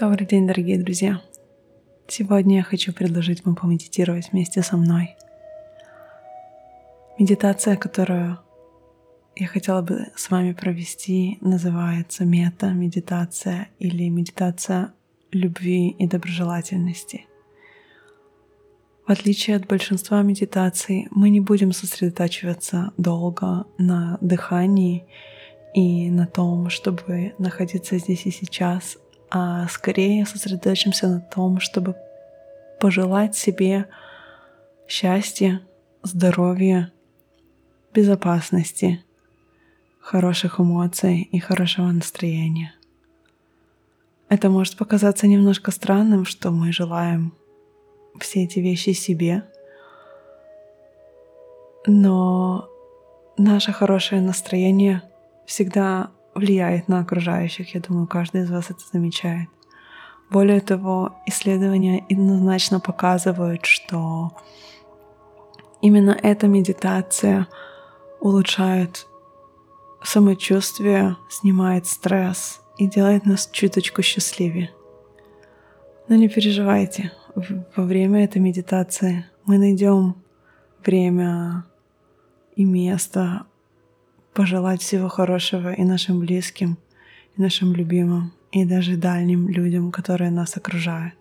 Добрый день, дорогие друзья! Сегодня я хочу предложить вам помедитировать вместе со мной. Медитация, которую я хотела бы с вами провести, называется мета-медитация или медитация любви и доброжелательности. В отличие от большинства медитаций, мы не будем сосредотачиваться долго на дыхании и на том, чтобы находиться здесь и сейчас, а скорее сосредоточимся на том, чтобы пожелать себе счастья, здоровья, безопасности, хороших эмоций и хорошего настроения. Это может показаться немножко странным, что мы желаем все эти вещи себе, но наше хорошее настроение всегда влияет на окружающих. Я думаю, каждый из вас это замечает. Более того, исследования однозначно показывают, что именно эта медитация улучшает самочувствие, снимает стресс и делает нас чуточку счастливее. Но не переживайте, во время этой медитации мы найдем время и место пожелать всего хорошего и нашим близким, и нашим любимым, и даже дальним людям, которые нас окружают.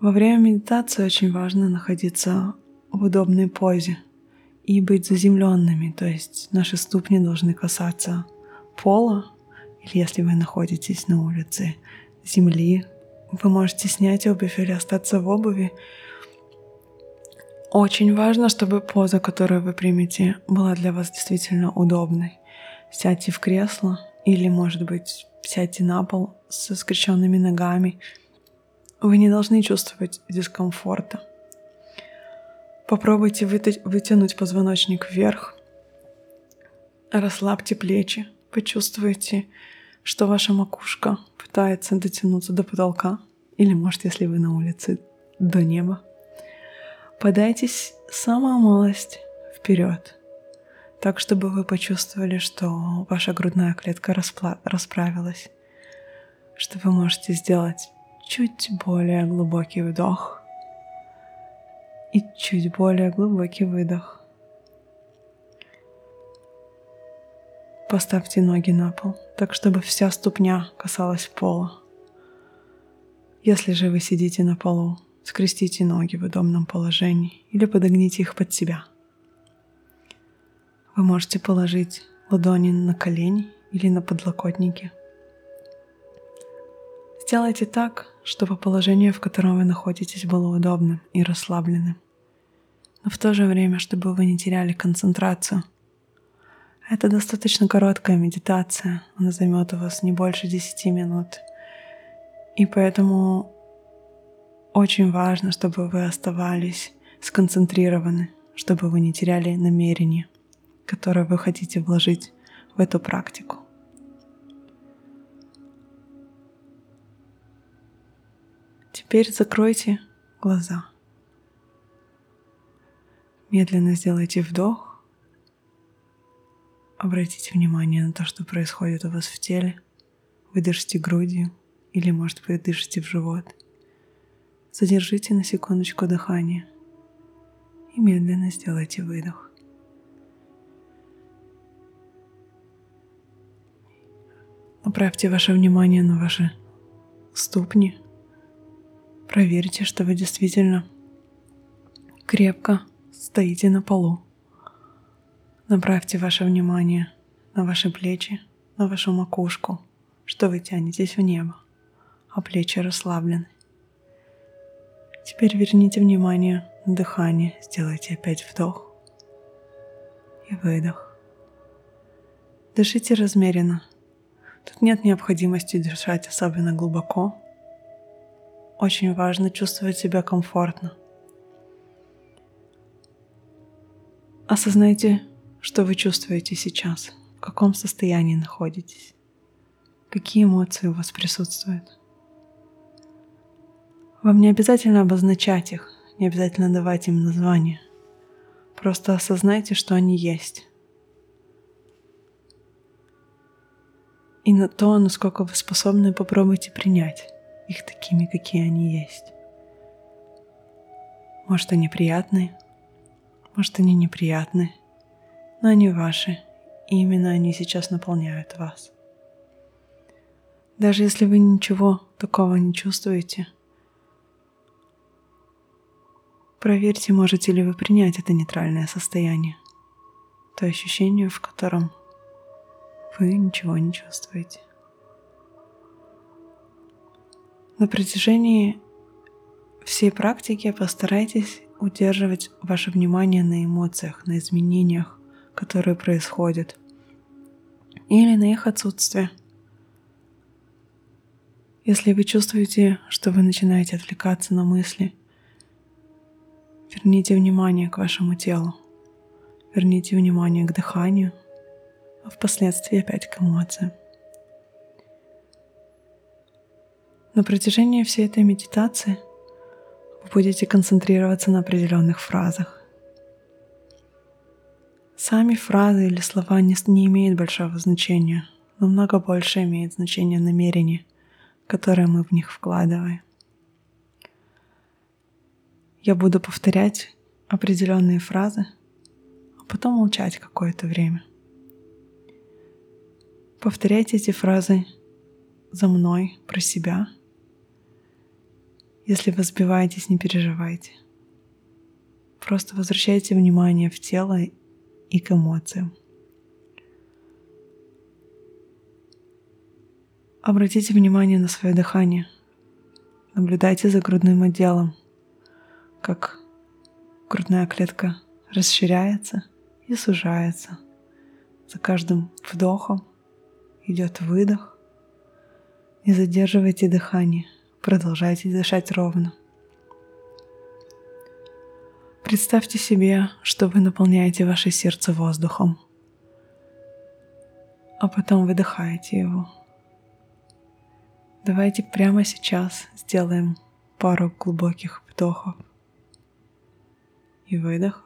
Во время медитации очень важно находиться в удобной позе и быть заземленными, то есть наши ступни должны касаться пола, или если вы находитесь на улице, земли, вы можете снять обувь или остаться в обуви, очень важно, чтобы поза, которую вы примете, была для вас действительно удобной. Сядьте в кресло или, может быть, сядьте на пол со скрещенными ногами. Вы не должны чувствовать дискомфорта. Попробуйте вытянуть позвоночник вверх. Расслабьте плечи. Почувствуйте, что ваша макушка пытается дотянуться до потолка. Или, может, если вы на улице, до неба. Подайтесь самую малость вперед, так чтобы вы почувствовали, что ваша грудная клетка распла- расправилась, что вы можете сделать чуть более глубокий вдох и чуть более глубокий выдох. Поставьте ноги на пол, так чтобы вся ступня касалась пола. Если же вы сидите на полу, Скрестите ноги в удобном положении или подогните их под себя. Вы можете положить ладони на колени или на подлокотники. Сделайте так, чтобы положение, в котором вы находитесь, было удобным и расслабленным, но в то же время, чтобы вы не теряли концентрацию. Это достаточно короткая медитация, она займет у вас не больше 10 минут, и поэтому очень важно, чтобы вы оставались сконцентрированы, чтобы вы не теряли намерение, которое вы хотите вложить в эту практику. Теперь закройте глаза. Медленно сделайте вдох. Обратите внимание на то, что происходит у вас в теле. Вы дышите грудью или, может быть, дышите в живот – Задержите на секундочку дыхание и медленно сделайте выдох. Направьте ваше внимание на ваши ступни. Проверьте, что вы действительно крепко стоите на полу. Направьте ваше внимание на ваши плечи, на вашу макушку, что вы тянетесь в небо, а плечи расслаблены. Теперь верните внимание на дыхание. Сделайте опять вдох и выдох. Дышите размеренно. Тут нет необходимости дышать особенно глубоко. Очень важно чувствовать себя комфортно. Осознайте, что вы чувствуете сейчас, в каком состоянии находитесь, какие эмоции у вас присутствуют. Вам не обязательно обозначать их, не обязательно давать им название. Просто осознайте, что они есть. и на то, насколько вы способны, попробуйте принять их такими, какие они есть. Может, они приятные, может, они неприятные, но они ваши, и именно они сейчас наполняют вас. Даже если вы ничего такого не чувствуете, проверьте, можете ли вы принять это нейтральное состояние, то ощущение, в котором вы ничего не чувствуете. На протяжении всей практики постарайтесь удерживать ваше внимание на эмоциях, на изменениях, которые происходят, или на их отсутствие. Если вы чувствуете, что вы начинаете отвлекаться на мысли, верните внимание к вашему телу, верните внимание к дыханию, а впоследствии опять к эмоциям. На протяжении всей этой медитации – вы будете концентрироваться на определенных фразах. Сами фразы или слова не, не имеют большого значения, намного больше имеет значение намерение, которое мы в них вкладываем. Я буду повторять определенные фразы, а потом молчать какое-то время. Повторяйте эти фразы за мной, про себя – если вы сбиваетесь, не переживайте. Просто возвращайте внимание в тело и к эмоциям. Обратите внимание на свое дыхание. Наблюдайте за грудным отделом, как грудная клетка расширяется и сужается. За каждым вдохом идет выдох. Не задерживайте дыхание – Продолжайте дышать ровно. Представьте себе, что вы наполняете ваше сердце воздухом, а потом выдыхаете его. Давайте прямо сейчас сделаем пару глубоких вдохов и выдохов.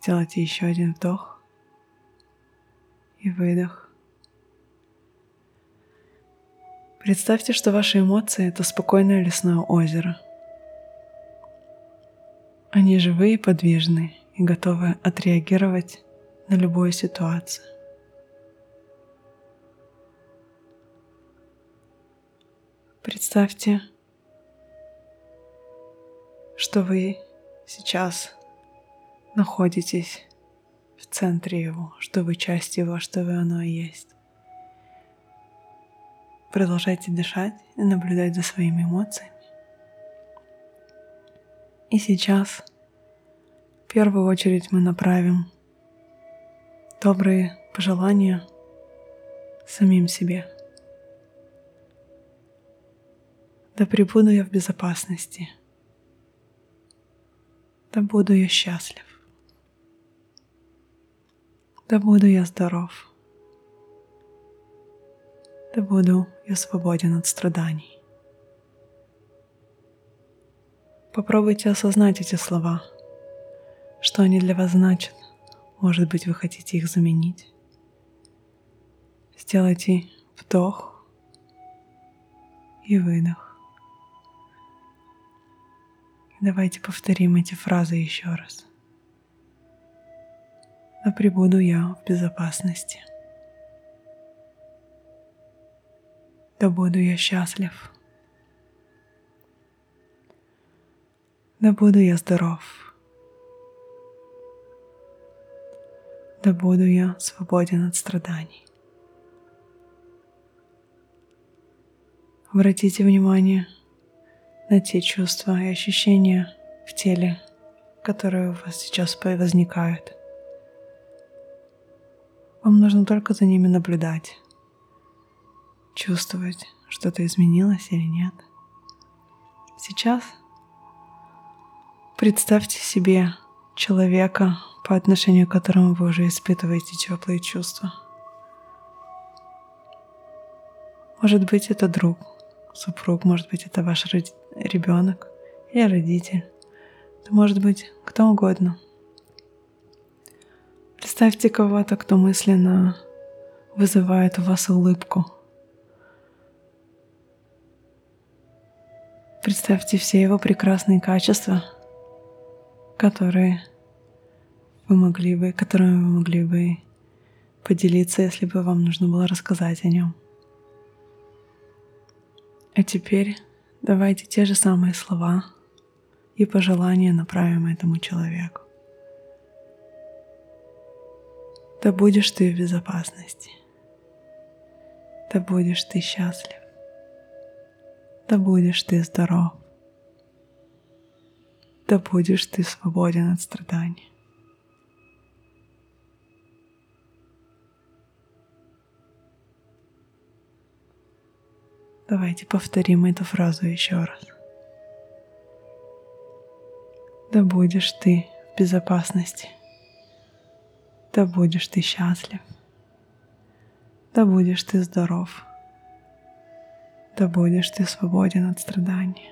Сделайте еще один вдох и выдох. Представьте, что ваши эмоции — это спокойное лесное озеро. Они живые и подвижны и готовы отреагировать на любую ситуацию. Представьте, что вы сейчас находитесь в центре его, что вы часть его, что вы оно и есть. Продолжайте дышать и наблюдать за своими эмоциями. И сейчас в первую очередь мы направим добрые пожелания самим себе. Да пребуду я в безопасности. Да буду я счастлив. Да буду я здоров да буду я свободен от страданий. Попробуйте осознать эти слова, что они для вас значат. Может быть, вы хотите их заменить. Сделайте вдох и выдох. Давайте повторим эти фразы еще раз. Да пребуду я в безопасности. да буду я счастлив. Да буду я здоров. Да буду я свободен от страданий. Обратите внимание на те чувства и ощущения в теле, которые у вас сейчас возникают. Вам нужно только за ними наблюдать чувствовать, что-то изменилось или нет. Сейчас представьте себе человека, по отношению к которому вы уже испытываете теплые чувства. Может быть, это друг, супруг, может быть, это ваш ребенок или родитель. Это может быть кто угодно. Представьте кого-то, кто мысленно вызывает у вас улыбку. Представьте все его прекрасные качества, которые вы могли бы, которыми вы могли бы поделиться, если бы вам нужно было рассказать о нем. А теперь давайте те же самые слова и пожелания направим этому человеку. Да будешь ты в безопасности. Да будешь ты счастлив. Да будешь ты здоров. Да будешь ты свободен от страданий. Давайте повторим эту фразу еще раз. Да будешь ты в безопасности. Да будешь ты счастлив. Да будешь ты здоров. Да будешь ты свободен от страданий.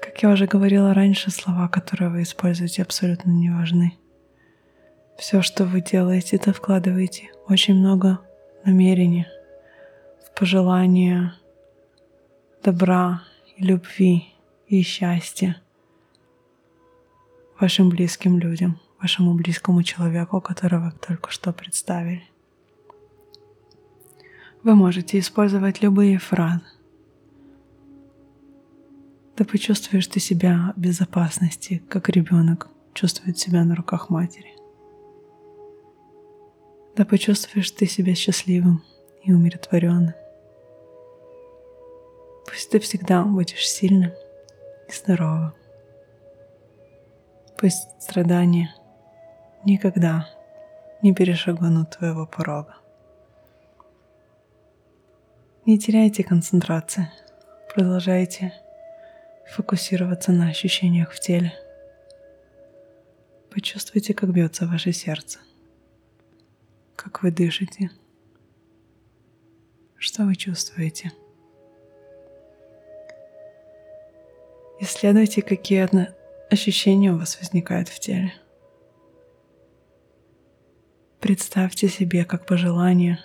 Как я уже говорила раньше, слова, которые вы используете, абсолютно не важны. Все, что вы делаете, это вкладываете очень много намерения – пожелания добра любви и счастья вашим близким людям, вашему близкому человеку, которого вы только что представили. Вы можете использовать любые фразы. Да почувствуешь ты себя в безопасности, как ребенок чувствует себя на руках матери. Да почувствуешь ты себя счастливым и умиротворенным. Пусть ты всегда будешь сильным и здоровым. Пусть страдания никогда не перешагнут твоего порога. Не теряйте концентрации, продолжайте фокусироваться на ощущениях в теле. Почувствуйте, как бьется ваше сердце, как вы дышите, что вы чувствуете – Исследуйте, какие ощущения у вас возникают в теле. Представьте себе, как пожелания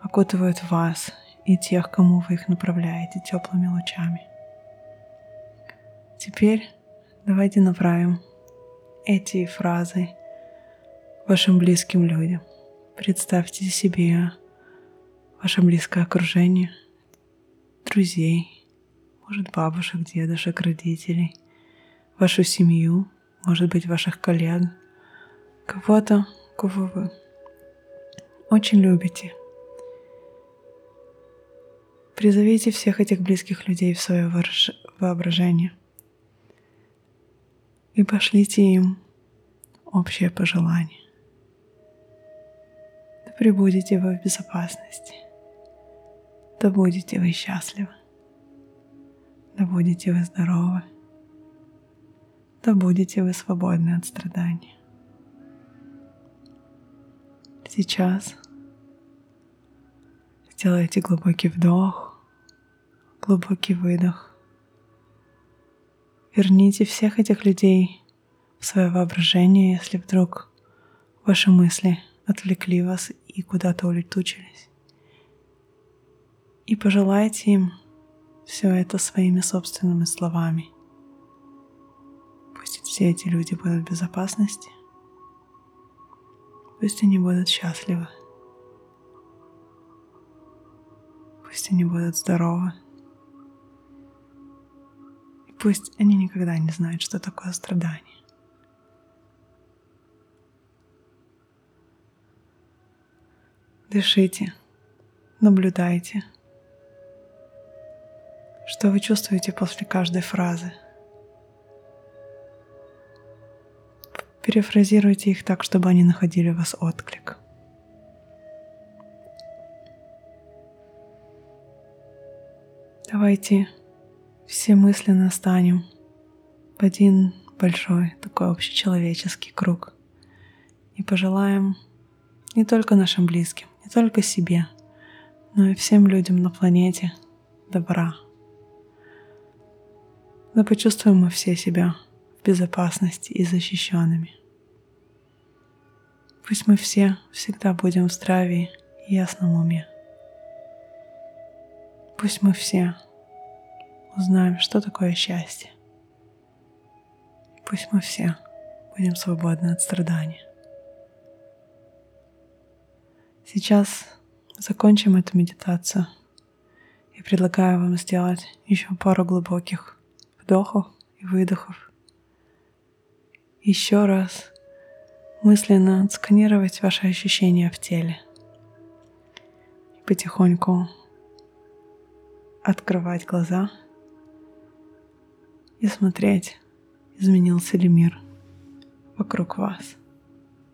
окутывают вас и тех, кому вы их направляете теплыми лучами. Теперь давайте направим эти фразы вашим близким людям. Представьте себе ваше близкое окружение, друзей, может бабушек, дедушек, родителей, вашу семью, может быть ваших коллег, кого-то, кого вы очень любите. Призовите всех этих близких людей в свое воображение и пошлите им общее пожелание. Да пребудете вы в безопасности, да будете вы счастливы. Да будете вы здоровы. Да будете вы свободны от страданий. Сейчас сделайте глубокий вдох, глубокий выдох. Верните всех этих людей в свое воображение, если вдруг ваши мысли отвлекли вас и куда-то улетучились. И пожелайте им все это своими собственными словами. Пусть все эти люди будут в безопасности. Пусть они будут счастливы. Пусть они будут здоровы. И пусть они никогда не знают, что такое страдание. Дышите, наблюдайте. Что вы чувствуете после каждой фразы? Перефразируйте их так, чтобы они находили в вас отклик. Давайте все мысленно станем в один большой такой общечеловеческий круг и пожелаем не только нашим близким, не только себе, но и всем людям на планете добра. Да почувствуем мы все себя в безопасности и защищенными. Пусть мы все всегда будем в здравии и ясном уме. Пусть мы все узнаем, что такое счастье. Пусть мы все будем свободны от страдания. Сейчас закончим эту медитацию и предлагаю вам сделать еще пару глубоких вдохов и выдохов. Еще раз мысленно отсканировать ваши ощущения в теле. И потихоньку открывать глаза и смотреть, изменился ли мир вокруг вас.